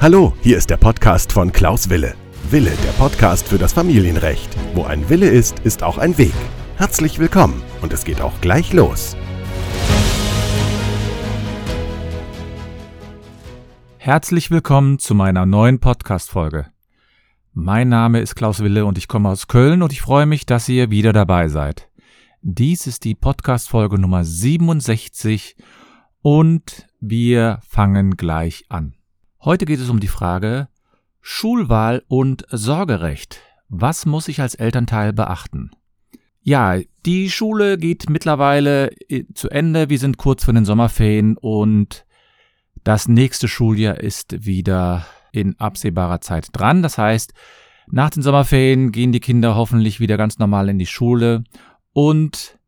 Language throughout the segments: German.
Hallo, hier ist der Podcast von Klaus Wille. Wille, der Podcast für das Familienrecht. Wo ein Wille ist, ist auch ein Weg. Herzlich willkommen und es geht auch gleich los. Herzlich willkommen zu meiner neuen Podcast-Folge. Mein Name ist Klaus Wille und ich komme aus Köln und ich freue mich, dass ihr wieder dabei seid. Dies ist die Podcast-Folge Nummer 67 und wir fangen gleich an. Heute geht es um die Frage Schulwahl und Sorgerecht. Was muss ich als Elternteil beachten? Ja, die Schule geht mittlerweile äh, zu Ende. Wir sind kurz vor den Sommerferien und das nächste Schuljahr ist wieder in absehbarer Zeit dran. Das heißt, nach den Sommerferien gehen die Kinder hoffentlich wieder ganz normal in die Schule und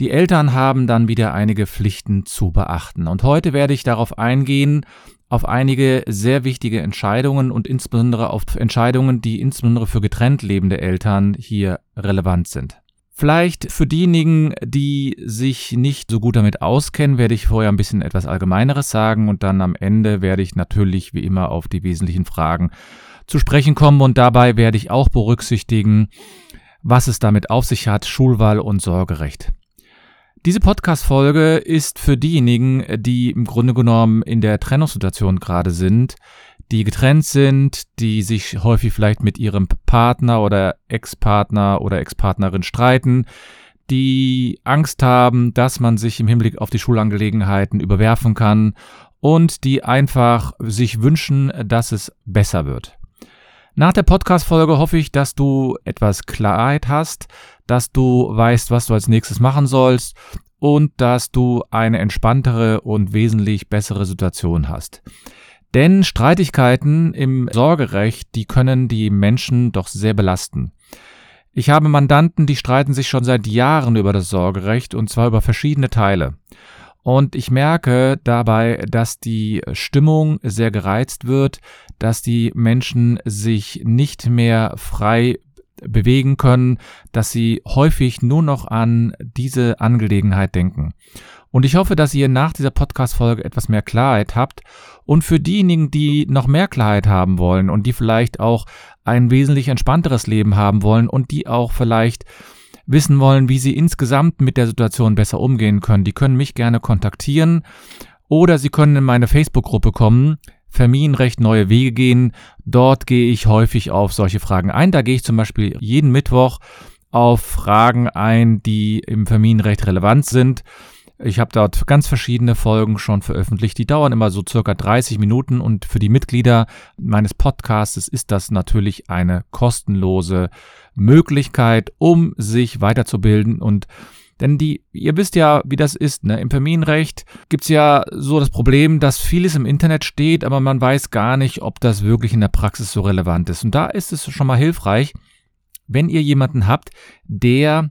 die Eltern haben dann wieder einige Pflichten zu beachten. Und heute werde ich darauf eingehen, auf einige sehr wichtige Entscheidungen und insbesondere auf Entscheidungen, die insbesondere für getrennt lebende Eltern hier relevant sind. Vielleicht für diejenigen, die sich nicht so gut damit auskennen, werde ich vorher ein bisschen etwas Allgemeineres sagen und dann am Ende werde ich natürlich wie immer auf die wesentlichen Fragen zu sprechen kommen und dabei werde ich auch berücksichtigen, was es damit auf sich hat, Schulwahl und Sorgerecht. Diese Podcast-Folge ist für diejenigen, die im Grunde genommen in der Trennungssituation gerade sind, die getrennt sind, die sich häufig vielleicht mit ihrem Partner oder Ex-Partner oder Ex-Partnerin streiten, die Angst haben, dass man sich im Hinblick auf die Schulangelegenheiten überwerfen kann und die einfach sich wünschen, dass es besser wird. Nach der Podcast-Folge hoffe ich, dass du etwas Klarheit hast, dass du weißt, was du als nächstes machen sollst und dass du eine entspanntere und wesentlich bessere Situation hast. Denn Streitigkeiten im Sorgerecht, die können die Menschen doch sehr belasten. Ich habe Mandanten, die streiten sich schon seit Jahren über das Sorgerecht und zwar über verschiedene Teile. Und ich merke dabei, dass die Stimmung sehr gereizt wird, dass die Menschen sich nicht mehr frei bewegen können, dass sie häufig nur noch an diese Angelegenheit denken. Und ich hoffe, dass ihr nach dieser Podcast-Folge etwas mehr Klarheit habt. Und für diejenigen, die noch mehr Klarheit haben wollen und die vielleicht auch ein wesentlich entspannteres Leben haben wollen und die auch vielleicht wissen wollen, wie sie insgesamt mit der Situation besser umgehen können, die können mich gerne kontaktieren oder sie können in meine Facebook-Gruppe kommen, Familienrecht neue Wege gehen. Dort gehe ich häufig auf solche Fragen ein. Da gehe ich zum Beispiel jeden Mittwoch auf Fragen ein, die im Familienrecht relevant sind. Ich habe dort ganz verschiedene Folgen schon veröffentlicht. Die dauern immer so circa 30 Minuten und für die Mitglieder meines Podcasts ist das natürlich eine kostenlose Möglichkeit, um sich weiterzubilden und denn die, ihr wisst ja, wie das ist, ne? Im Familienrecht gibt's ja so das Problem, dass vieles im Internet steht, aber man weiß gar nicht, ob das wirklich in der Praxis so relevant ist. Und da ist es schon mal hilfreich, wenn ihr jemanden habt, der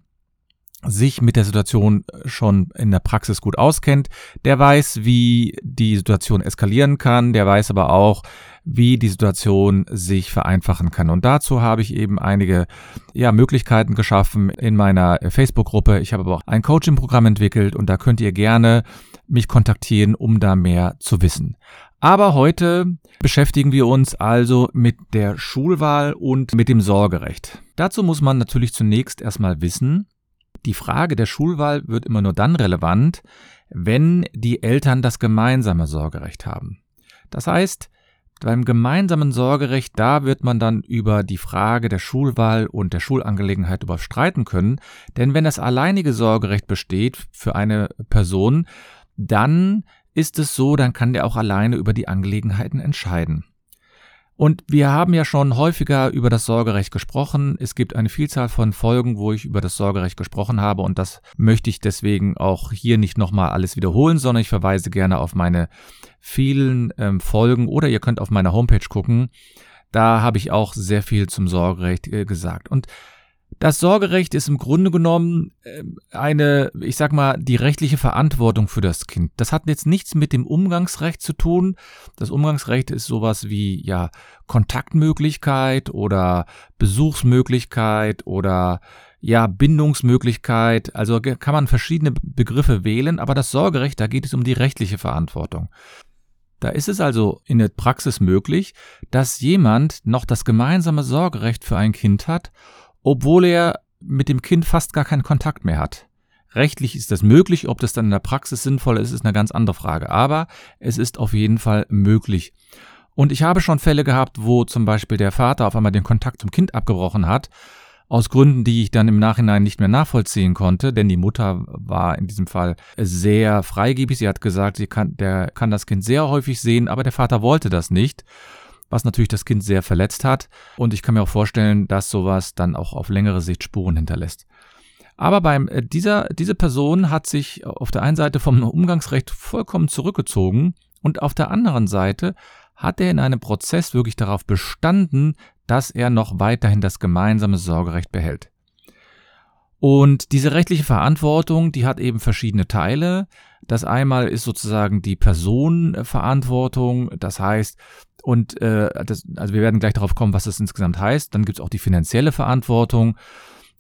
sich mit der Situation schon in der Praxis gut auskennt, der weiß, wie die Situation eskalieren kann, der weiß aber auch, wie die Situation sich vereinfachen kann. Und dazu habe ich eben einige ja, Möglichkeiten geschaffen in meiner Facebook-Gruppe. Ich habe aber auch ein Coaching-Programm entwickelt und da könnt ihr gerne mich kontaktieren, um da mehr zu wissen. Aber heute beschäftigen wir uns also mit der Schulwahl und mit dem Sorgerecht. Dazu muss man natürlich zunächst erstmal wissen, die Frage der Schulwahl wird immer nur dann relevant, wenn die Eltern das gemeinsame Sorgerecht haben. Das heißt, beim gemeinsamen Sorgerecht, da wird man dann über die Frage der Schulwahl und der Schulangelegenheit überstreiten können, denn wenn das alleinige Sorgerecht besteht für eine Person, dann ist es so, dann kann der auch alleine über die Angelegenheiten entscheiden. Und wir haben ja schon häufiger über das Sorgerecht gesprochen. Es gibt eine Vielzahl von Folgen, wo ich über das Sorgerecht gesprochen habe und das möchte ich deswegen auch hier nicht nochmal alles wiederholen, sondern ich verweise gerne auf meine vielen ähm, Folgen oder ihr könnt auf meiner Homepage gucken. Da habe ich auch sehr viel zum Sorgerecht äh, gesagt. Und das Sorgerecht ist im Grunde genommen ähm, eine, ich sag mal, die rechtliche Verantwortung für das Kind. Das hat jetzt nichts mit dem Umgangsrecht zu tun. Das Umgangsrecht ist sowas wie, ja, Kontaktmöglichkeit oder Besuchsmöglichkeit oder ja, Bindungsmöglichkeit. Also kann man verschiedene Begriffe wählen, aber das Sorgerecht, da geht es um die rechtliche Verantwortung. Da ist es also in der Praxis möglich, dass jemand noch das gemeinsame Sorgerecht für ein Kind hat, obwohl er mit dem Kind fast gar keinen Kontakt mehr hat. Rechtlich ist das möglich, ob das dann in der Praxis sinnvoll ist, ist eine ganz andere Frage. Aber es ist auf jeden Fall möglich. Und ich habe schon Fälle gehabt, wo zum Beispiel der Vater auf einmal den Kontakt zum Kind abgebrochen hat, aus Gründen, die ich dann im Nachhinein nicht mehr nachvollziehen konnte, denn die Mutter war in diesem Fall sehr freigebig. Sie hat gesagt, sie kann, der kann das Kind sehr häufig sehen, aber der Vater wollte das nicht, was natürlich das Kind sehr verletzt hat. Und ich kann mir auch vorstellen, dass sowas dann auch auf längere Sicht Spuren hinterlässt. Aber beim, äh, dieser, diese Person hat sich auf der einen Seite vom Umgangsrecht vollkommen zurückgezogen und auf der anderen Seite hat er in einem Prozess wirklich darauf bestanden, dass er noch weiterhin das gemeinsame Sorgerecht behält. Und diese rechtliche Verantwortung, die hat eben verschiedene Teile. Das einmal ist sozusagen die Personenverantwortung, das heißt, und äh, das, also wir werden gleich darauf kommen, was das insgesamt heißt. Dann gibt es auch die finanzielle Verantwortung.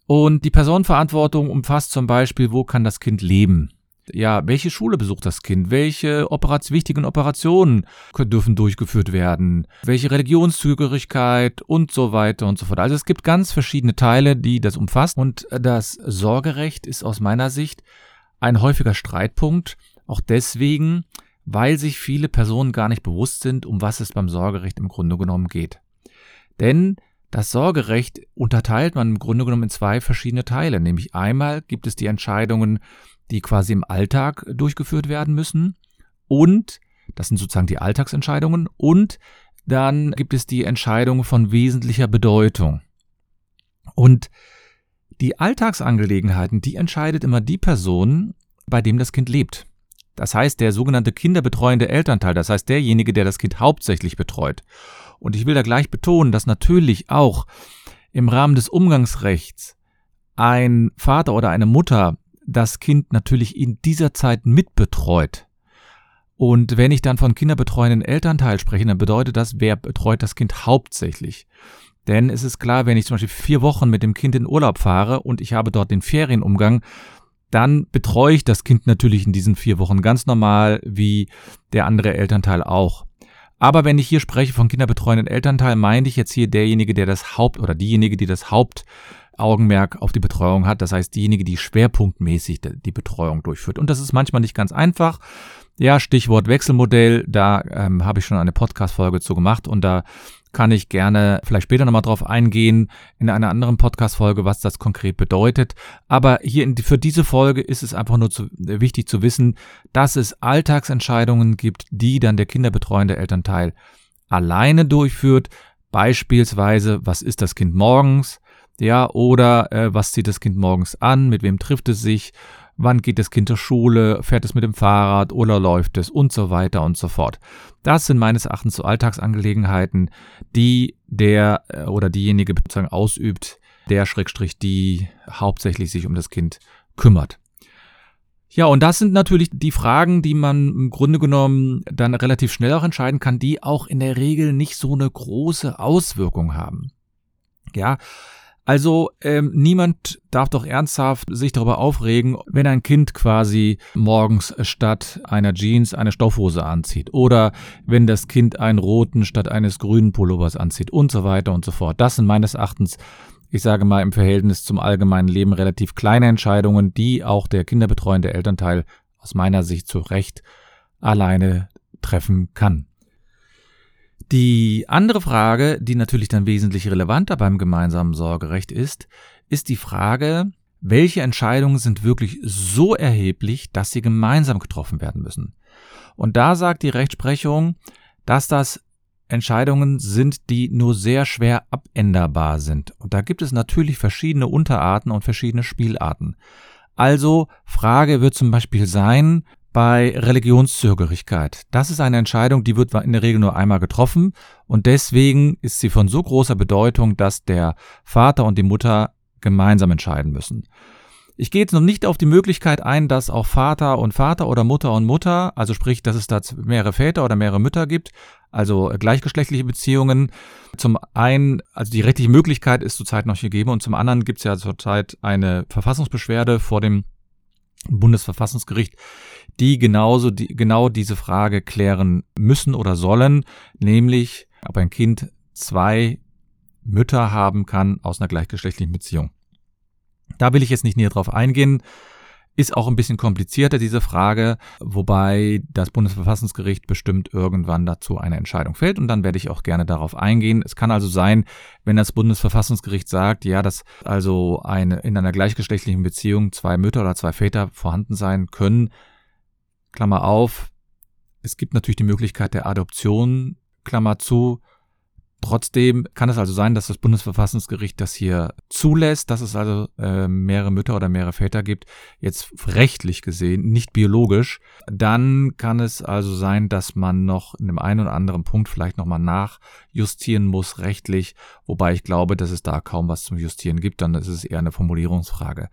Und die Personenverantwortung umfasst zum Beispiel, wo kann das Kind leben? Ja, welche Schule besucht das Kind? Welche Operat wichtigen Operationen dürfen durchgeführt werden? Welche Religionszugehörigkeit und so weiter und so fort. Also es gibt ganz verschiedene Teile, die das umfasst. Und das Sorgerecht ist aus meiner Sicht ein häufiger Streitpunkt. Auch deswegen, weil sich viele Personen gar nicht bewusst sind, um was es beim Sorgerecht im Grunde genommen geht. Denn das Sorgerecht unterteilt man im Grunde genommen in zwei verschiedene Teile. Nämlich einmal gibt es die Entscheidungen die quasi im Alltag durchgeführt werden müssen. Und, das sind sozusagen die Alltagsentscheidungen. Und dann gibt es die Entscheidung von wesentlicher Bedeutung. Und die Alltagsangelegenheiten, die entscheidet immer die Person, bei dem das Kind lebt. Das heißt, der sogenannte kinderbetreuende Elternteil, das heißt derjenige, der das Kind hauptsächlich betreut. Und ich will da gleich betonen, dass natürlich auch im Rahmen des Umgangsrechts ein Vater oder eine Mutter das Kind natürlich in dieser Zeit mitbetreut. Und wenn ich dann von kinderbetreuenden Elternteil spreche, dann bedeutet das, wer betreut das Kind hauptsächlich. Denn es ist klar, wenn ich zum Beispiel vier Wochen mit dem Kind in Urlaub fahre und ich habe dort den Ferienumgang, dann betreue ich das Kind natürlich in diesen vier Wochen ganz normal wie der andere Elternteil auch. Aber wenn ich hier spreche von kinderbetreuenden Elternteil, meine ich jetzt hier derjenige, der das Haupt oder diejenige, die das Haupt Augenmerk auf die Betreuung hat. Das heißt, diejenige, die schwerpunktmäßig die Betreuung durchführt. Und das ist manchmal nicht ganz einfach. Ja, Stichwort Wechselmodell, da ähm, habe ich schon eine Podcast-Folge zu gemacht und da kann ich gerne vielleicht später nochmal drauf eingehen in einer anderen Podcast-Folge, was das konkret bedeutet. Aber hier in, für diese Folge ist es einfach nur zu, wichtig zu wissen, dass es Alltagsentscheidungen gibt, die dann der kinderbetreuende Elternteil alleine durchführt. Beispielsweise, was ist das Kind morgens? Ja, oder äh, was zieht das Kind morgens an, mit wem trifft es sich, wann geht das Kind zur Schule, fährt es mit dem Fahrrad oder läuft es und so weiter und so fort. Das sind meines Erachtens so Alltagsangelegenheiten, die der äh, oder diejenige sozusagen ausübt, der Schrägstrich, die hauptsächlich sich um das Kind kümmert. Ja, und das sind natürlich die Fragen, die man im Grunde genommen dann relativ schnell auch entscheiden kann, die auch in der Regel nicht so eine große Auswirkung haben. Ja, also ähm, niemand darf doch ernsthaft sich darüber aufregen, wenn ein Kind quasi morgens statt einer Jeans eine Stoffhose anzieht oder wenn das Kind einen roten statt eines grünen Pullovers anzieht und so weiter und so fort. Das sind meines Erachtens, ich sage mal im Verhältnis zum allgemeinen Leben relativ kleine Entscheidungen, die auch der kinderbetreuende Elternteil aus meiner Sicht zu Recht alleine treffen kann. Die andere Frage, die natürlich dann wesentlich relevanter beim gemeinsamen Sorgerecht ist, ist die Frage, welche Entscheidungen sind wirklich so erheblich, dass sie gemeinsam getroffen werden müssen. Und da sagt die Rechtsprechung, dass das Entscheidungen sind, die nur sehr schwer abänderbar sind. Und da gibt es natürlich verschiedene Unterarten und verschiedene Spielarten. Also Frage wird zum Beispiel sein, bei Religionszögerigkeit. Das ist eine Entscheidung, die wird in der Regel nur einmal getroffen und deswegen ist sie von so großer Bedeutung, dass der Vater und die Mutter gemeinsam entscheiden müssen. Ich gehe jetzt noch nicht auf die Möglichkeit ein, dass auch Vater und Vater oder Mutter und Mutter, also sprich, dass es da mehrere Väter oder mehrere Mütter gibt, also gleichgeschlechtliche Beziehungen. Zum einen, also die rechtliche Möglichkeit ist zurzeit noch gegeben und zum anderen gibt es ja zurzeit eine Verfassungsbeschwerde vor dem Bundesverfassungsgericht, die genauso die, genau diese Frage klären müssen oder sollen, nämlich ob ein Kind zwei Mütter haben kann aus einer gleichgeschlechtlichen Beziehung. Da will ich jetzt nicht näher drauf eingehen. Ist auch ein bisschen komplizierter, diese Frage, wobei das Bundesverfassungsgericht bestimmt irgendwann dazu eine Entscheidung fällt und dann werde ich auch gerne darauf eingehen. Es kann also sein, wenn das Bundesverfassungsgericht sagt, ja, dass also eine, in einer gleichgeschlechtlichen Beziehung zwei Mütter oder zwei Väter vorhanden sein können, Klammer auf, es gibt natürlich die Möglichkeit der Adoption, Klammer zu, Trotzdem kann es also sein, dass das Bundesverfassungsgericht das hier zulässt, dass es also äh, mehrere Mütter oder mehrere Väter gibt, jetzt rechtlich gesehen, nicht biologisch. Dann kann es also sein, dass man noch in dem einen oder anderen Punkt vielleicht nochmal nachjustieren muss, rechtlich, wobei ich glaube, dass es da kaum was zum Justieren gibt, dann ist es eher eine Formulierungsfrage.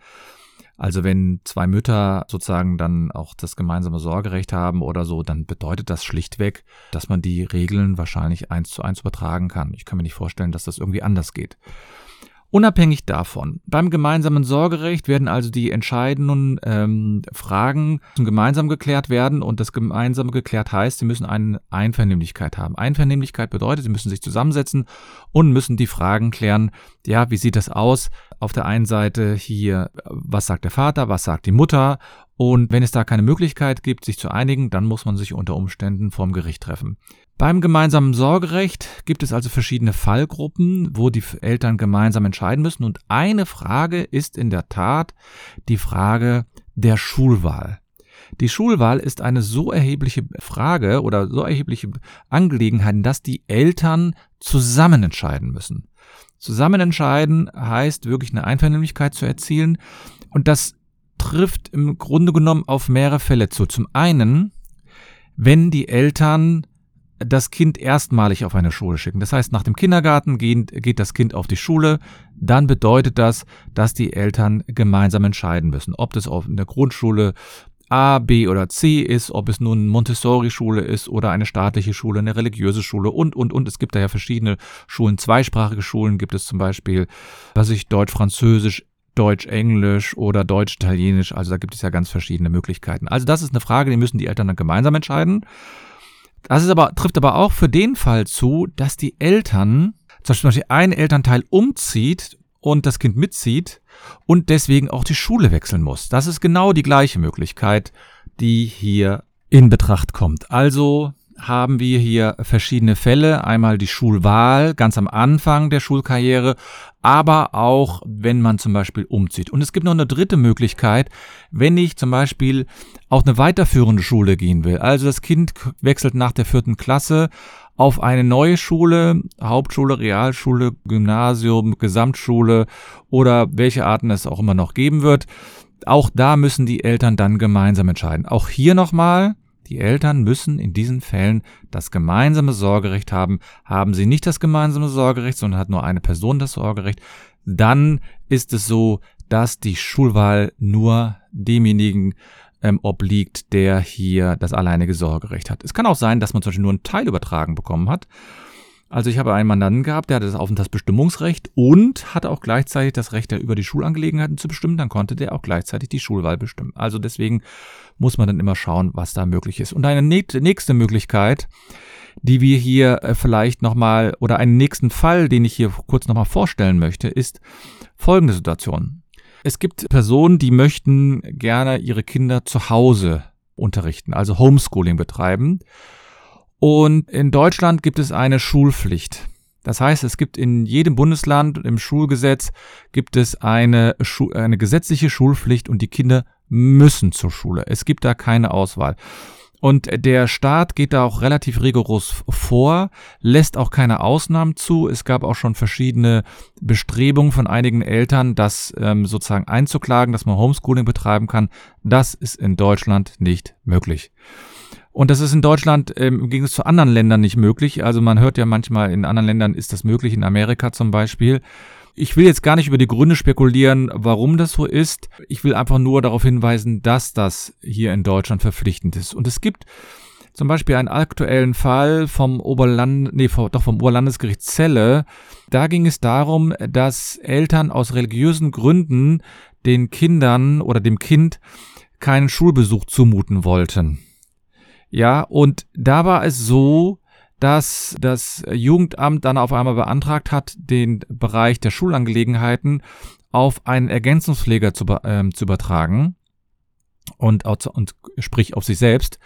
Also wenn zwei Mütter sozusagen dann auch das gemeinsame Sorgerecht haben oder so, dann bedeutet das schlichtweg, dass man die Regeln wahrscheinlich eins zu eins übertragen kann. Ich kann mir nicht vorstellen, dass das irgendwie anders geht. Unabhängig davon, beim gemeinsamen Sorgerecht werden also die entscheidenden ähm, Fragen gemeinsam geklärt werden und das gemeinsame geklärt heißt, sie müssen eine Einvernehmlichkeit haben. Einvernehmlichkeit bedeutet, sie müssen sich zusammensetzen und müssen die Fragen klären, ja, wie sieht das aus? Auf der einen Seite hier, was sagt der Vater, was sagt die Mutter und wenn es da keine Möglichkeit gibt, sich zu einigen, dann muss man sich unter Umständen vorm Gericht treffen. Beim gemeinsamen Sorgerecht gibt es also verschiedene Fallgruppen, wo die Eltern gemeinsam entscheiden müssen. Und eine Frage ist in der Tat die Frage der Schulwahl. Die Schulwahl ist eine so erhebliche Frage oder so erhebliche Angelegenheit, dass die Eltern zusammen entscheiden müssen. Zusammen entscheiden heißt wirklich eine Einvernehmlichkeit zu erzielen. Und das trifft im Grunde genommen auf mehrere Fälle zu. Zum einen, wenn die Eltern das Kind erstmalig auf eine Schule schicken. Das heißt, nach dem Kindergarten geht, geht das Kind auf die Schule, dann bedeutet das, dass die Eltern gemeinsam entscheiden müssen, ob das auf der Grundschule A, B oder C ist, ob es nun Montessori-Schule ist oder eine staatliche Schule, eine religiöse Schule und, und, und. Es gibt da ja verschiedene Schulen, zweisprachige Schulen gibt es zum Beispiel, was ich Deutsch, Französisch, Deutsch, Englisch oder Deutsch, Italienisch. Also da gibt es ja ganz verschiedene Möglichkeiten. Also das ist eine Frage, die müssen die Eltern dann gemeinsam entscheiden. Das ist aber, trifft aber auch für den Fall zu, dass die Eltern, zum Beispiel ein Elternteil umzieht und das Kind mitzieht und deswegen auch die Schule wechseln muss. Das ist genau die gleiche Möglichkeit, die hier in Betracht kommt. Also haben wir hier verschiedene Fälle. Einmal die Schulwahl ganz am Anfang der Schulkarriere, aber auch wenn man zum Beispiel umzieht. Und es gibt noch eine dritte Möglichkeit, wenn ich zum Beispiel auf eine weiterführende Schule gehen will. Also das Kind wechselt nach der vierten Klasse auf eine neue Schule, Hauptschule, Realschule, Gymnasium, Gesamtschule oder welche Arten es auch immer noch geben wird. Auch da müssen die Eltern dann gemeinsam entscheiden. Auch hier nochmal, die Eltern müssen in diesen Fällen das gemeinsame Sorgerecht haben. Haben sie nicht das gemeinsame Sorgerecht, sondern hat nur eine Person das Sorgerecht, dann ist es so, dass die Schulwahl nur demjenigen ähm, obliegt, der hier das alleinige Sorgerecht hat. Es kann auch sein, dass man zum Beispiel nur einen Teil übertragen bekommen hat also ich habe einen Mandanten gehabt, der hatte das Aufenthaltsbestimmungsrecht und hatte auch gleichzeitig das Recht, über die Schulangelegenheiten zu bestimmen. Dann konnte der auch gleichzeitig die Schulwahl bestimmen. Also deswegen muss man dann immer schauen, was da möglich ist. Und eine nächste Möglichkeit, die wir hier äh, vielleicht nochmal oder einen nächsten Fall, den ich hier kurz nochmal vorstellen möchte, ist folgende Situation. Es gibt Personen, die möchten gerne ihre Kinder zu Hause unterrichten, also Homeschooling betreiben. Und in Deutschland gibt es eine Schulpflicht. Das heißt, es gibt in jedem Bundesland im Schulgesetz gibt es eine, Schu eine gesetzliche Schulpflicht und die Kinder müssen zur Schule. Es gibt da keine Auswahl. Und der Staat geht da auch relativ rigoros vor, lässt auch keine Ausnahmen zu. Es gab auch schon verschiedene Bestrebungen von einigen Eltern, das ähm, sozusagen einzuklagen, dass man Homeschooling betreiben kann. Das ist in Deutschland nicht möglich. Und das ist in Deutschland ähm, im Gegensatz zu anderen Ländern nicht möglich. Also man hört ja manchmal, in anderen Ländern ist das möglich, in Amerika zum Beispiel. Ich will jetzt gar nicht über die Gründe spekulieren, warum das so ist. Ich will einfach nur darauf hinweisen, dass das hier in Deutschland verpflichtend ist. Und es gibt zum Beispiel einen aktuellen Fall vom Oberland, nee, doch vom Oberlandesgericht Celle. Da ging es darum, dass Eltern aus religiösen Gründen den Kindern oder dem Kind keinen Schulbesuch zumuten wollten. Ja, und da war es so, dass das Jugendamt dann auf einmal beantragt hat, den Bereich der Schulangelegenheiten auf einen Ergänzungspfleger zu, äh, zu übertragen und, und sprich auf sich selbst.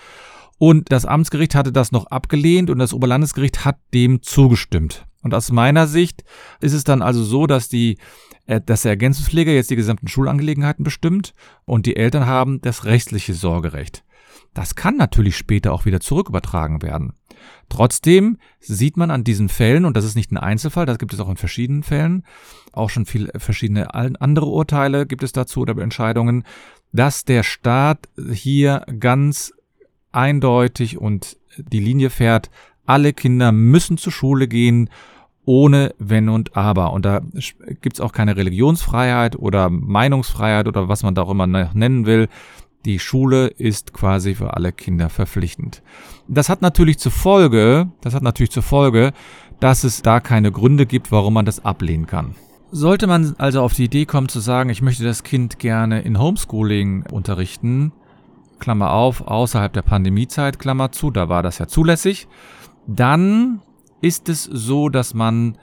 Und das Amtsgericht hatte das noch abgelehnt und das Oberlandesgericht hat dem zugestimmt. Und aus meiner Sicht ist es dann also so, dass die äh, dass der Ergänzungspfleger jetzt die gesamten Schulangelegenheiten bestimmt und die Eltern haben das rechtliche Sorgerecht. Das kann natürlich später auch wieder zurückübertragen werden. Trotzdem sieht man an diesen Fällen, und das ist nicht ein Einzelfall, das gibt es auch in verschiedenen Fällen, auch schon viel verschiedene andere Urteile gibt es dazu oder Entscheidungen, dass der Staat hier ganz eindeutig und die Linie fährt, alle Kinder müssen zur Schule gehen, ohne Wenn und Aber. Und da gibt's auch keine Religionsfreiheit oder Meinungsfreiheit oder was man da auch immer nennen will. Die Schule ist quasi für alle Kinder verpflichtend. Das hat natürlich zur Folge, das hat natürlich zur Folge, dass es da keine Gründe gibt, warum man das ablehnen kann. Sollte man also auf die Idee kommen zu sagen, ich möchte das Kind gerne in Homeschooling unterrichten, Klammer auf, außerhalb der Pandemiezeit, Klammer zu, da war das ja zulässig, dann ist es so, dass man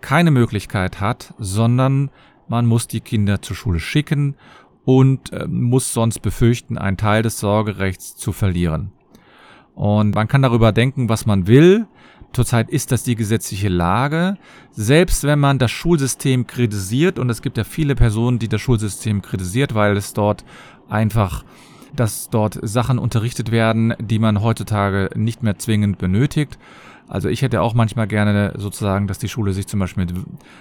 keine Möglichkeit hat, sondern man muss die Kinder zur Schule schicken und äh, muss sonst befürchten, einen Teil des Sorgerechts zu verlieren. Und man kann darüber denken, was man will. Zurzeit ist das die gesetzliche Lage. Selbst wenn man das Schulsystem kritisiert, und es gibt ja viele Personen, die das Schulsystem kritisiert, weil es dort einfach, dass dort Sachen unterrichtet werden, die man heutzutage nicht mehr zwingend benötigt. Also ich hätte auch manchmal gerne sozusagen, dass die Schule sich zum Beispiel mit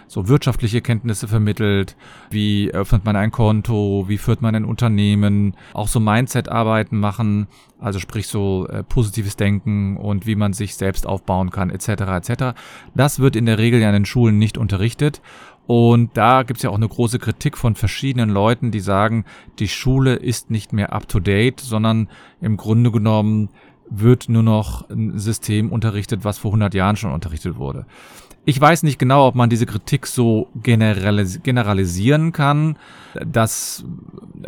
so wirtschaftliche Kenntnisse vermittelt. Wie öffnet man ein Konto? Wie führt man ein Unternehmen? Auch so Mindset-Arbeiten machen. Also sprich so äh, positives Denken und wie man sich selbst aufbauen kann, etc. etc. Das wird in der Regel ja in den Schulen nicht unterrichtet. Und da gibt es ja auch eine große Kritik von verschiedenen Leuten, die sagen, die Schule ist nicht mehr up-to-date, sondern im Grunde genommen wird nur noch ein System unterrichtet, was vor 100 Jahren schon unterrichtet wurde. Ich weiß nicht genau, ob man diese Kritik so generalis generalisieren kann. Das,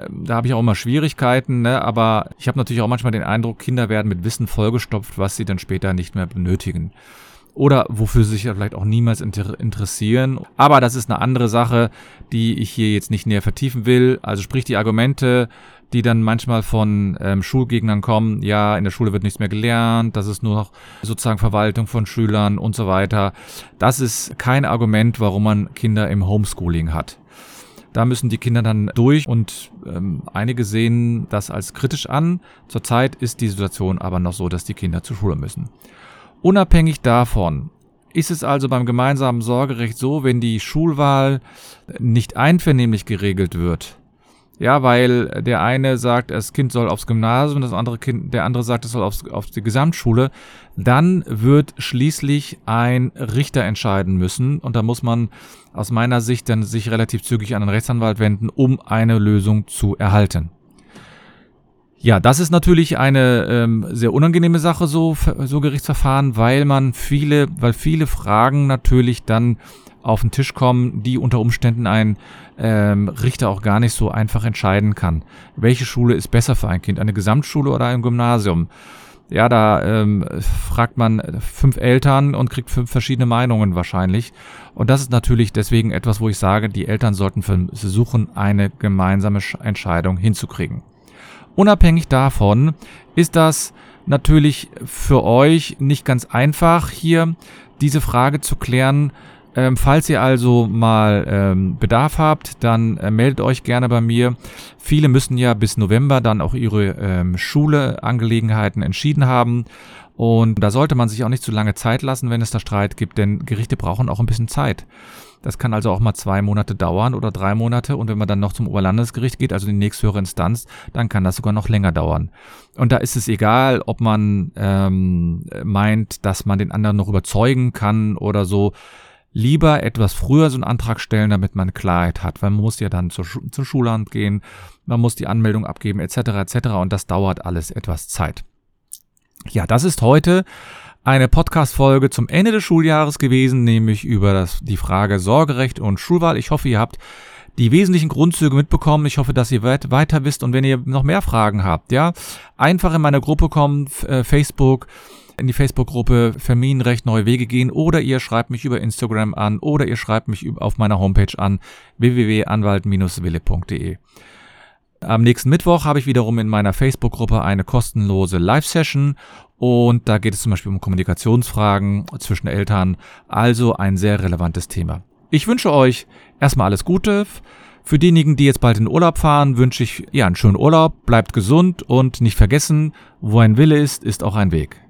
da habe ich auch immer Schwierigkeiten, ne? aber ich habe natürlich auch manchmal den Eindruck, Kinder werden mit Wissen vollgestopft, was sie dann später nicht mehr benötigen. Oder wofür sie sich vielleicht auch niemals inter interessieren. Aber das ist eine andere Sache, die ich hier jetzt nicht näher vertiefen will. Also sprich die Argumente, die dann manchmal von ähm, Schulgegnern kommen, ja, in der Schule wird nichts mehr gelernt, das ist nur noch sozusagen Verwaltung von Schülern und so weiter. Das ist kein Argument, warum man Kinder im Homeschooling hat. Da müssen die Kinder dann durch und ähm, einige sehen das als kritisch an. Zurzeit ist die Situation aber noch so, dass die Kinder zur Schule müssen. Unabhängig davon ist es also beim gemeinsamen Sorgerecht so, wenn die Schulwahl nicht einvernehmlich geregelt wird, ja, weil der eine sagt, das Kind soll aufs Gymnasium, das andere Kind, der andere sagt, es soll aufs, auf die Gesamtschule. Dann wird schließlich ein Richter entscheiden müssen und da muss man aus meiner Sicht dann sich relativ zügig an den Rechtsanwalt wenden, um eine Lösung zu erhalten. Ja, das ist natürlich eine ähm, sehr unangenehme Sache, so, so Gerichtsverfahren, weil man viele, weil viele Fragen natürlich dann auf den Tisch kommen, die unter Umständen ein ähm, Richter auch gar nicht so einfach entscheiden kann. Welche Schule ist besser für ein Kind? Eine Gesamtschule oder ein Gymnasium? Ja, da ähm, fragt man fünf Eltern und kriegt fünf verschiedene Meinungen wahrscheinlich. Und das ist natürlich deswegen etwas, wo ich sage, die Eltern sollten versuchen, eine gemeinsame Entscheidung hinzukriegen. Unabhängig davon ist das natürlich für euch nicht ganz einfach, hier diese Frage zu klären, ähm, falls ihr also mal ähm, Bedarf habt, dann äh, meldet euch gerne bei mir. Viele müssen ja bis November dann auch ihre ähm, Schuleangelegenheiten entschieden haben. Und da sollte man sich auch nicht zu lange Zeit lassen, wenn es da Streit gibt, denn Gerichte brauchen auch ein bisschen Zeit. Das kann also auch mal zwei Monate dauern oder drei Monate. Und wenn man dann noch zum Oberlandesgericht geht, also die nächsthöhere Instanz, dann kann das sogar noch länger dauern. Und da ist es egal, ob man ähm, meint, dass man den anderen noch überzeugen kann oder so lieber etwas früher so einen Antrag stellen, damit man Klarheit hat, weil man muss ja dann zur, zur Schulamt gehen, man muss die Anmeldung abgeben etc. etc. und das dauert alles etwas Zeit. Ja, das ist heute eine Podcast-Folge zum Ende des Schuljahres gewesen, nämlich über das, die Frage Sorgerecht und Schulwahl. Ich hoffe, ihr habt die wesentlichen Grundzüge mitbekommen. Ich hoffe, dass ihr weit weiter wisst und wenn ihr noch mehr Fragen habt, ja, einfach in meine Gruppe kommen, äh, Facebook, in die Facebook-Gruppe Familienrecht Neue Wege gehen oder ihr schreibt mich über Instagram an oder ihr schreibt mich auf meiner Homepage an www.anwalt-wille.de. Am nächsten Mittwoch habe ich wiederum in meiner Facebook-Gruppe eine kostenlose Live-Session und da geht es zum Beispiel um Kommunikationsfragen zwischen Eltern, also ein sehr relevantes Thema. Ich wünsche euch erstmal alles Gute. Für diejenigen, die jetzt bald in Urlaub fahren, wünsche ich ja einen schönen Urlaub, bleibt gesund und nicht vergessen, wo ein Wille ist, ist auch ein Weg.